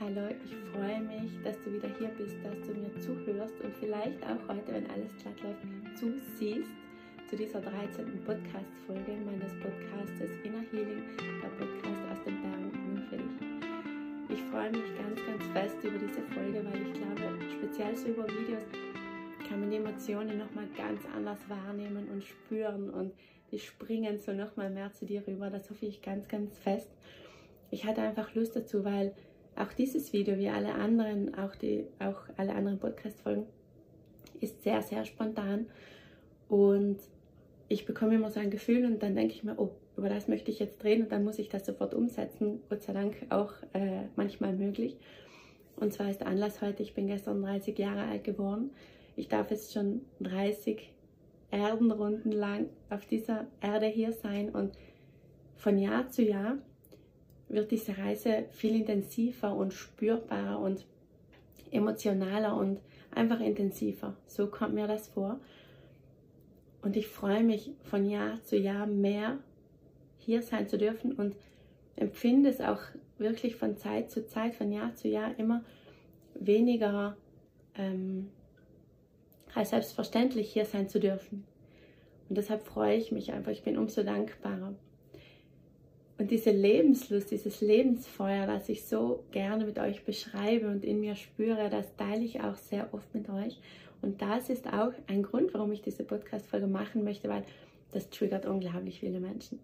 Hallo, ich freue mich, dass du wieder hier bist, dass du mir zuhörst und vielleicht auch heute, wenn alles glatt läuft, zusiehst zu dieser 13. Podcast-Folge meines Podcastes Inner Healing, der Podcast aus den Bergen dich. Ich freue mich ganz, ganz fest über diese Folge, weil ich glaube, speziell so über Videos kann man die Emotionen nochmal ganz anders wahrnehmen und spüren und die springen so nochmal mehr zu dir rüber. Das hoffe ich ganz, ganz fest. Ich hatte einfach Lust dazu, weil auch dieses Video, wie alle anderen, auch, die, auch alle anderen Podcast-Folgen, ist sehr, sehr spontan. Und ich bekomme immer so ein Gefühl und dann denke ich mir, oh, über das möchte ich jetzt drehen und dann muss ich das sofort umsetzen. Gott sei Dank auch äh, manchmal möglich. Und zwar ist der Anlass heute, ich bin gestern 30 Jahre alt geworden. Ich darf jetzt schon 30 Erdenrunden lang auf dieser Erde hier sein und von Jahr zu Jahr wird diese Reise viel intensiver und spürbarer und emotionaler und einfach intensiver. So kommt mir das vor. Und ich freue mich von Jahr zu Jahr mehr hier sein zu dürfen und empfinde es auch wirklich von Zeit zu Zeit, von Jahr zu Jahr immer weniger ähm, als selbstverständlich hier sein zu dürfen. Und deshalb freue ich mich einfach, ich bin umso dankbarer. Und diese Lebenslust, dieses Lebensfeuer, das ich so gerne mit euch beschreibe und in mir spüre, das teile ich auch sehr oft mit euch. Und das ist auch ein Grund, warum ich diese Podcast-Folge machen möchte, weil das triggert unglaublich viele Menschen.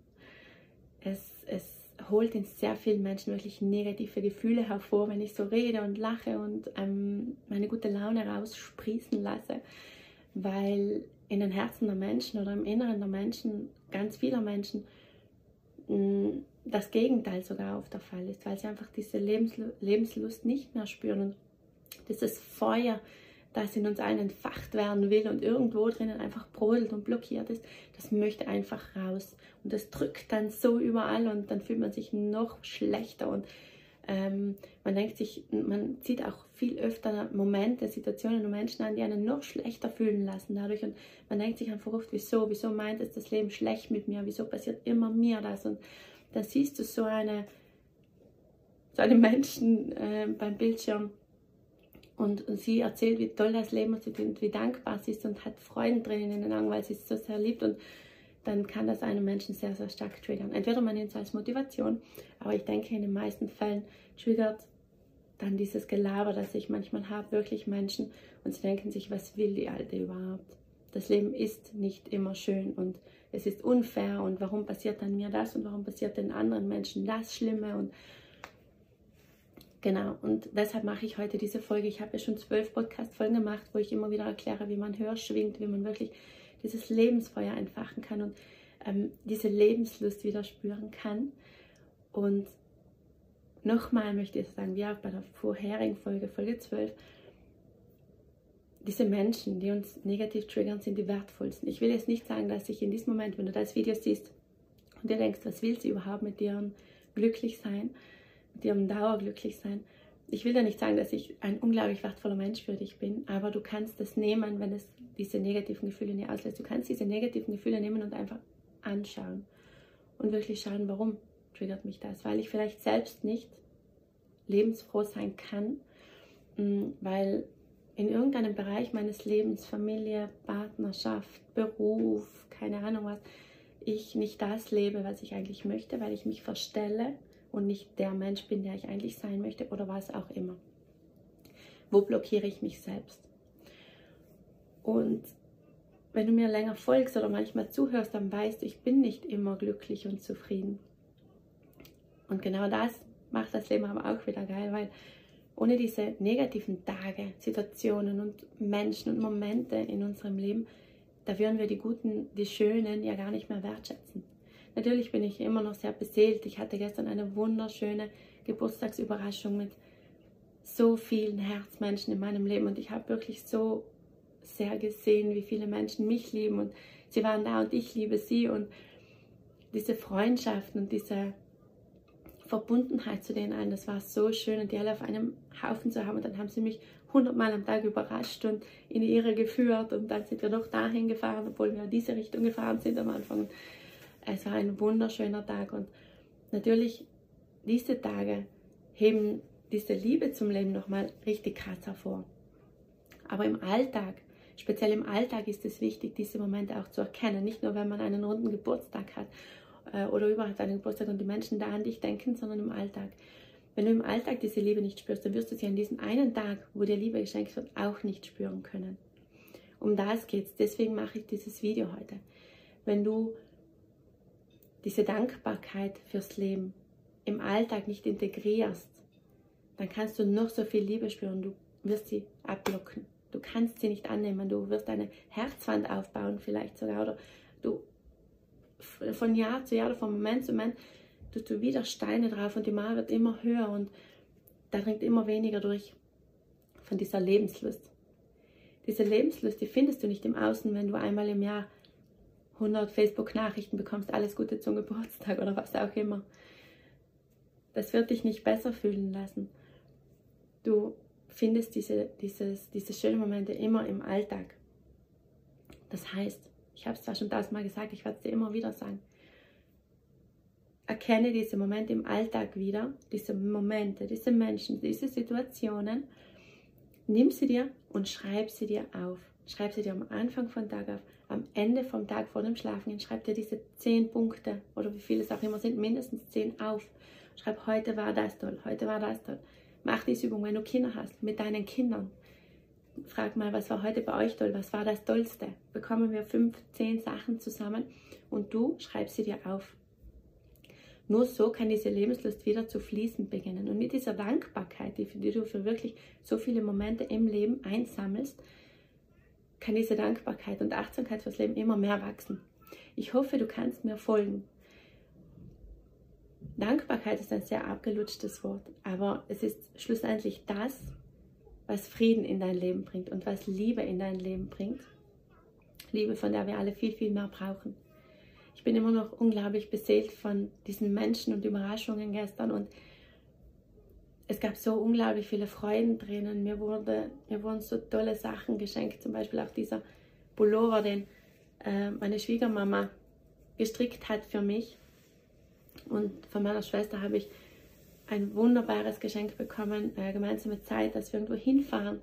Es, es holt in sehr vielen Menschen wirklich negative Gefühle hervor, wenn ich so rede und lache und ähm, meine gute Laune raussprießen lasse, weil in den Herzen der Menschen oder im Inneren der Menschen, ganz vieler Menschen, das Gegenteil sogar oft der Fall ist, weil sie einfach diese Lebenslust nicht mehr spüren und dieses Feuer, das in uns allen entfacht werden will und irgendwo drinnen einfach brodelt und blockiert ist, das möchte einfach raus. Und das drückt dann so überall und dann fühlt man sich noch schlechter und ähm, man denkt sich, man zieht auch viel öfter Momente, Situationen und Menschen an, die einen noch schlechter fühlen lassen dadurch. Und man denkt sich einfach oft, wieso, wieso meint es das Leben schlecht mit mir, wieso passiert immer mir das? Und dann siehst du so eine, so eine Menschen äh, beim Bildschirm und, und, sie erzählt, wie toll das Leben ist und wie dankbar sie ist und hat Freuden drin in den Augen, weil sie es so sehr liebt und dann kann das einen Menschen sehr, sehr stark triggern. Entweder man nimmt es als Motivation, aber ich denke, in den meisten Fällen triggert dann dieses Gelaber, das ich manchmal habe, wirklich Menschen und sie denken sich, was will die Alte überhaupt? Das Leben ist nicht immer schön und es ist unfair und warum passiert dann mir das und warum passiert den anderen Menschen das Schlimme und genau und deshalb mache ich heute diese Folge. Ich habe ja schon zwölf Podcast-Folgen gemacht, wo ich immer wieder erkläre, wie man höher schwingt, wie man wirklich dieses Lebensfeuer entfachen kann und ähm, diese Lebenslust wieder spüren kann. Und nochmal möchte ich sagen, wie auch bei der vorherigen Folge, Folge 12, diese Menschen, die uns negativ triggern, sind die wertvollsten. Ich will jetzt nicht sagen, dass ich in diesem Moment, wenn du das Video siehst und dir denkst, was will sie überhaupt mit ihrem glücklich sein, mit ihrem Dauerglücklich sein, ich will ja nicht sagen, dass ich ein unglaublich wertvoller Mensch für dich bin, aber du kannst das nehmen, wenn es diese negativen Gefühle nicht auslöst. Du kannst diese negativen Gefühle nehmen und einfach anschauen und wirklich schauen, warum triggert mich das, weil ich vielleicht selbst nicht lebensfroh sein kann, mm, weil in irgendeinem Bereich meines Lebens, Familie, Partnerschaft, Beruf, keine Ahnung was, ich nicht das lebe, was ich eigentlich möchte, weil ich mich verstelle und nicht der Mensch bin, der ich eigentlich sein möchte oder was auch immer. Wo blockiere ich mich selbst? Und wenn du mir länger folgst oder manchmal zuhörst, dann weißt du, ich bin nicht immer glücklich und zufrieden. Und genau das macht das Leben aber auch wieder geil, weil ohne diese negativen Tage, Situationen und Menschen und Momente in unserem Leben, da würden wir die guten, die schönen ja gar nicht mehr wertschätzen. Natürlich bin ich immer noch sehr beseelt. Ich hatte gestern eine wunderschöne Geburtstagsüberraschung mit so vielen Herzmenschen in meinem Leben und ich habe wirklich so sehr gesehen, wie viele Menschen mich lieben und sie waren da und ich liebe sie und diese Freundschaften und diese Verbundenheit zu denen allen, das war so schön und die alle auf einem Haufen zu haben und dann haben sie mich hundertmal am Tag überrascht und in die Irre geführt und dann sind wir noch dahin gefahren, obwohl wir in diese Richtung gefahren sind am Anfang. Es war ein wunderschöner Tag und natürlich diese Tage heben diese Liebe zum Leben nochmal richtig krass hervor. Aber im Alltag, speziell im Alltag ist es wichtig, diese Momente auch zu erkennen. Nicht nur, wenn man einen runden Geburtstag hat äh, oder überhaupt einen Geburtstag und die Menschen da an dich denken, sondern im Alltag. Wenn du im Alltag diese Liebe nicht spürst, dann wirst du sie an diesem einen Tag, wo dir Liebe geschenkt wird, auch nicht spüren können. Um das geht's. Deswegen mache ich dieses Video heute. Wenn du diese Dankbarkeit fürs Leben im Alltag nicht integrierst, dann kannst du noch so viel Liebe spüren, du wirst sie abblocken. Du kannst sie nicht annehmen, du wirst eine Herzwand aufbauen vielleicht sogar oder du von Jahr zu Jahr oder von Moment zu Moment tust du wieder Steine drauf und die Mauer wird immer höher und da dringt immer weniger durch von dieser Lebenslust. Diese Lebenslust, die findest du nicht im Außen, wenn du einmal im Jahr 100 Facebook-Nachrichten bekommst, alles Gute zum Geburtstag oder was auch immer. Das wird dich nicht besser fühlen lassen. Du findest diese, dieses, diese schönen Momente immer im Alltag. Das heißt, ich habe es zwar schon tausendmal gesagt, ich werde es dir immer wieder sagen, erkenne diese Momente im Alltag wieder, diese Momente, diese Menschen, diese Situationen, nimm sie dir und schreib sie dir auf. Schreib sie dir am Anfang vom Tag auf, am Ende vom Tag vor dem Schlafen. Schreib dir diese zehn Punkte oder wie viele es auch immer sind, mindestens zehn auf. Schreib, heute war das toll, heute war das toll. Mach diese Übung, wenn du Kinder hast, mit deinen Kindern. Frag mal, was war heute bei euch toll, was war das Tollste? Bekommen wir fünf, zehn Sachen zusammen und du schreibst sie dir auf. Nur so kann diese Lebenslust wieder zu fließen beginnen. Und mit dieser Dankbarkeit, die du für wirklich so viele Momente im Leben einsammelst, kann diese Dankbarkeit und Achtsamkeit fürs Leben immer mehr wachsen. Ich hoffe, du kannst mir folgen. Dankbarkeit ist ein sehr abgelutschtes Wort, aber es ist schlussendlich das, was Frieden in dein Leben bringt und was Liebe in dein Leben bringt. Liebe, von der wir alle viel, viel mehr brauchen ich bin immer noch unglaublich beseelt von diesen Menschen und Überraschungen gestern und es gab so unglaublich viele Freudentränen. Mir, wurde, mir wurden so tolle Sachen geschenkt, zum Beispiel auch dieser Pullover, den äh, meine Schwiegermama gestrickt hat für mich. Und von meiner Schwester habe ich ein wunderbares Geschenk bekommen, äh, gemeinsame Zeit, dass wir irgendwo hinfahren.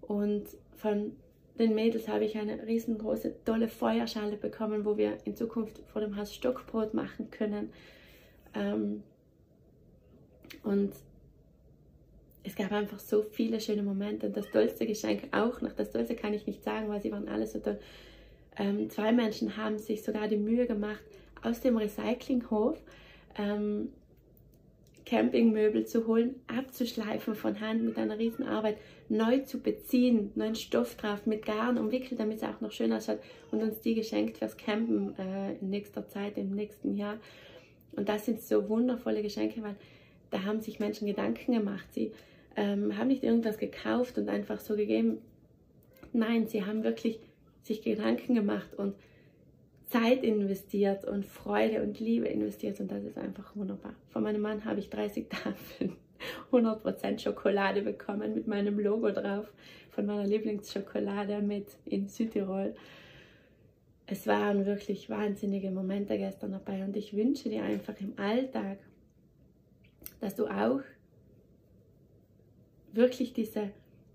Und von den Mädels habe ich eine riesengroße, tolle Feuerschale bekommen, wo wir in Zukunft vor dem Haus Stockbrot machen können. Ähm, und es gab einfach so viele schöne Momente. Und das tollste Geschenk auch noch, das tollste kann ich nicht sagen, weil sie waren alle so toll. Ähm, zwei Menschen haben sich sogar die Mühe gemacht, aus dem Recyclinghof ähm, Campingmöbel zu holen, abzuschleifen von Hand mit einer riesen Arbeit, neu zu beziehen, neuen Stoff drauf, mit Garn umwickelt, damit es auch noch schön ausschaut und uns die geschenkt fürs Campen äh, in nächster Zeit, im nächsten Jahr. Und das sind so wundervolle Geschenke, weil da haben sich Menschen Gedanken gemacht. Sie ähm, haben nicht irgendwas gekauft und einfach so gegeben. Nein, sie haben wirklich sich Gedanken gemacht und Zeit investiert und Freude und Liebe investiert und das ist einfach wunderbar. Von meinem Mann habe ich 30 Tafeln 100% Schokolade bekommen mit meinem Logo drauf, von meiner Lieblingsschokolade mit in Südtirol. Es waren wirklich wahnsinnige Momente gestern dabei und ich wünsche dir einfach im Alltag, dass du auch wirklich diese,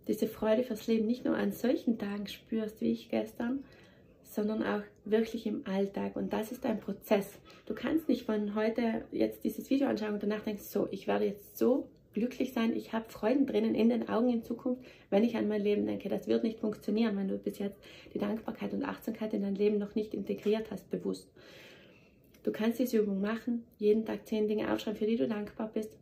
diese Freude fürs Leben nicht nur an solchen Tagen spürst wie ich gestern, sondern auch wirklich im Alltag. Und das ist ein Prozess. Du kannst nicht von heute jetzt dieses Video anschauen und danach denkst, so, ich werde jetzt so glücklich sein, ich habe Freuden drinnen in den Augen in Zukunft, wenn ich an mein Leben denke. Das wird nicht funktionieren, wenn du bis jetzt die Dankbarkeit und Achtsamkeit in dein Leben noch nicht integriert hast, bewusst. Du kannst diese Übung machen, jeden Tag zehn Dinge aufschreiben, für die du dankbar bist.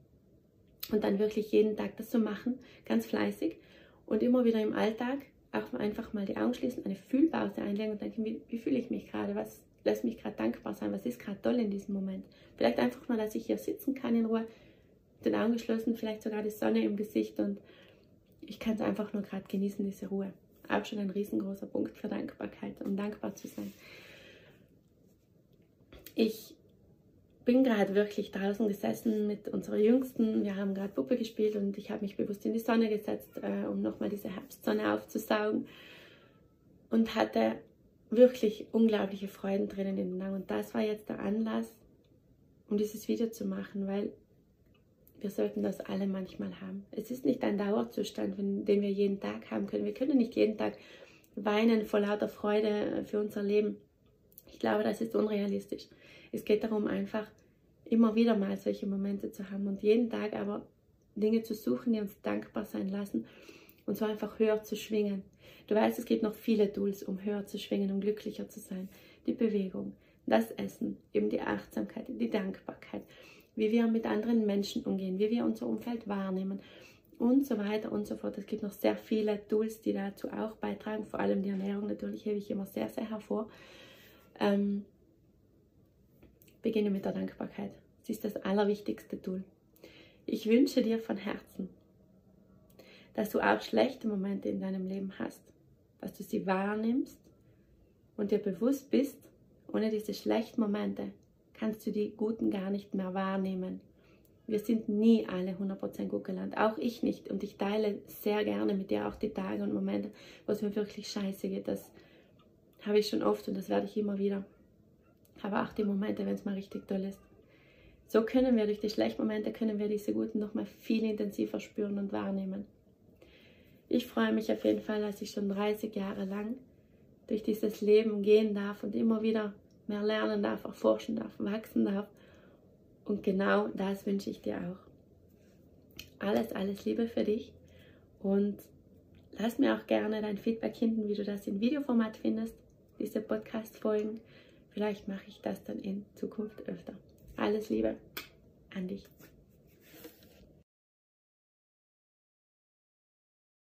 Und dann wirklich jeden Tag das zu machen, ganz fleißig und immer wieder im Alltag auch einfach mal die Augen schließen, eine Fühlpause einlegen und denken, wie, wie fühle ich mich gerade, was lässt mich gerade dankbar sein, was ist gerade toll in diesem Moment. Vielleicht einfach mal, dass ich hier sitzen kann in Ruhe, den Augen geschlossen, vielleicht sogar die Sonne im Gesicht und ich kann es einfach nur gerade genießen, diese Ruhe. Auch schon ein riesengroßer Punkt für Dankbarkeit, um dankbar zu sein. Ich bin gerade wirklich draußen gesessen mit unserer Jüngsten. Wir haben gerade Puppe gespielt und ich habe mich bewusst in die Sonne gesetzt, äh, um nochmal diese Herbstsonne aufzusaugen. Und hatte wirklich unglaubliche Freuden drinnen in den Augen. Und das war jetzt der Anlass, um dieses Video zu machen, weil wir sollten das alle manchmal haben. Es ist nicht ein Dauerzustand, den wir jeden Tag haben können. Wir können nicht jeden Tag weinen vor lauter Freude für unser Leben. Ich glaube, das ist unrealistisch. Es geht darum, einfach immer wieder mal solche Momente zu haben und jeden Tag aber Dinge zu suchen, die uns dankbar sein lassen und so einfach höher zu schwingen. Du weißt, es gibt noch viele Tools, um höher zu schwingen, um glücklicher zu sein. Die Bewegung, das Essen, eben die Achtsamkeit, die Dankbarkeit, wie wir mit anderen Menschen umgehen, wie wir unser Umfeld wahrnehmen und so weiter und so fort. Es gibt noch sehr viele Tools, die dazu auch beitragen, vor allem die Ernährung natürlich hebe ich immer sehr, sehr hervor. Ähm, beginne mit der Dankbarkeit. Sie ist das allerwichtigste Tool. Ich wünsche dir von Herzen, dass du auch schlechte Momente in deinem Leben hast, dass du sie wahrnimmst und dir bewusst bist, ohne diese schlechten Momente kannst du die guten gar nicht mehr wahrnehmen. Wir sind nie alle 100% gut gelernt, auch ich nicht. Und ich teile sehr gerne mit dir auch die Tage und Momente, wo es mir wirklich scheiße geht. Das habe ich schon oft und das werde ich immer wieder. Aber auch die Momente, wenn es mal richtig toll ist. So können wir durch die schlechten Momente, können wir diese guten noch mal viel intensiver spüren und wahrnehmen. Ich freue mich auf jeden Fall, dass ich schon 30 Jahre lang durch dieses Leben gehen darf und immer wieder mehr lernen darf, erforschen darf, wachsen darf. Und genau das wünsche ich dir auch. Alles, alles Liebe für dich und lass mir auch gerne dein Feedback hinten, wie du das in Videoformat findest, diese Podcast-Folgen. Vielleicht mache ich das dann in Zukunft öfter. Alles Liebe an dich.